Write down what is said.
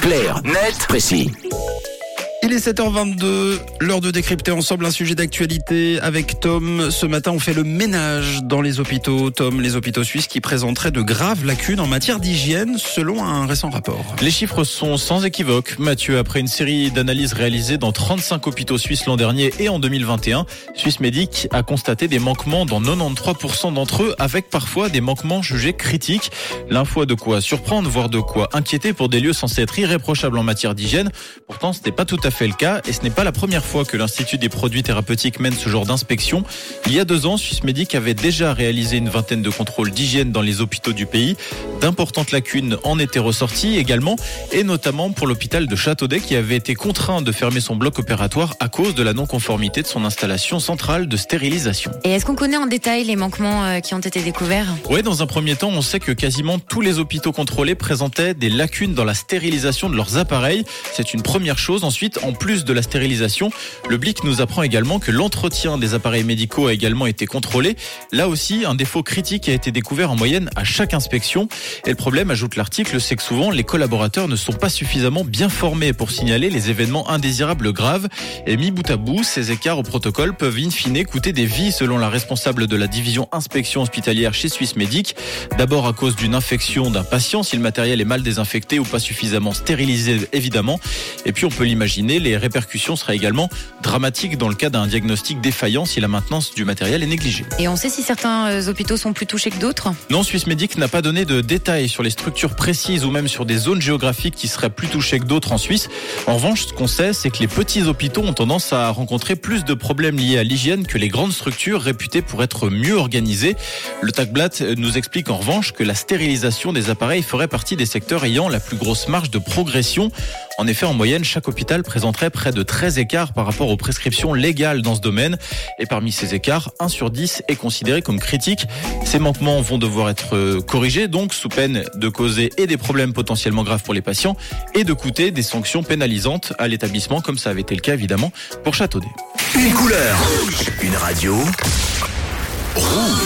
Clair, net, précis. Il est 7h22, l'heure de décrypter ensemble un sujet d'actualité avec Tom. Ce matin, on fait le ménage dans les hôpitaux. Tom, les hôpitaux suisses qui présenteraient de graves lacunes en matière d'hygiène selon un récent rapport. Les chiffres sont sans équivoque. Mathieu, après une série d'analyses réalisées dans 35 hôpitaux suisses l'an dernier et en 2021, Suisse Medic a constaté des manquements dans 93% d'entre eux avec parfois des manquements jugés critiques. L'info de quoi surprendre, voire de quoi inquiéter pour des lieux censés être irréprochables en matière d'hygiène. Pourtant, ce n'est pas tout à fait le cas et ce n'est pas la première fois que l'Institut des produits thérapeutiques mène ce genre d'inspection. Il y a deux ans, Suisse Medic avait déjà réalisé une vingtaine de contrôles d'hygiène dans les hôpitaux du pays. D'importantes lacunes en étaient ressorties également et notamment pour l'hôpital de Châteaudet qui avait été contraint de fermer son bloc opératoire à cause de la non-conformité de son installation centrale de stérilisation. Et est-ce qu'on connaît en détail les manquements euh, qui ont été découverts? Oui, dans un premier temps, on sait que quasiment tous les hôpitaux contrôlés présentaient des lacunes dans la stérilisation de leurs appareils. C'est une première chose. Ensuite, en plus de la stérilisation, le Blick nous apprend également que l'entretien des appareils médicaux a également été contrôlé. Là aussi, un défaut critique a été découvert en moyenne à chaque inspection. Et le problème, ajoute l'article, c'est que souvent les collaborateurs ne sont pas suffisamment bien formés pour signaler les événements indésirables graves. Et mis bout à bout, ces écarts au protocole peuvent in fine coûter des vies selon la responsable de la division inspection hospitalière chez Suisse Medic. D'abord à cause d'une infection d'un patient, si le matériel est mal désinfecté ou pas suffisamment stérilisé évidemment. Et puis on peut l'imaginer, les répercussions seraient également dramatiques dans le cas d'un diagnostic défaillant si la maintenance du matériel est négligée. Et on sait si certains euh, hôpitaux sont plus touchés que d'autres Non, Suisse Medic n'a pas donné de détails sur les structures précises ou même sur des zones géographiques qui seraient plus touchées que d'autres en Suisse. En revanche, ce qu'on sait, c'est que les petits hôpitaux ont tendance à rencontrer plus de problèmes liés à l'hygiène que les grandes structures réputées pour être mieux organisées. Le Tagblatt nous explique en revanche que la stérilisation des appareils ferait partie des secteurs ayant la plus grosse marge de progression. En effet, en moyenne, chaque hôpital présenterait près de 13 écarts par rapport aux prescriptions légales dans ce domaine. Et parmi ces écarts, 1 sur 10 est considéré comme critique. Ces manquements vont devoir être euh, corrigés, donc sous peine de causer et des problèmes potentiellement graves pour les patients et de coûter des sanctions pénalisantes à l'établissement, comme ça avait été le cas évidemment pour Châteaudet. Une couleur, une radio, rouge.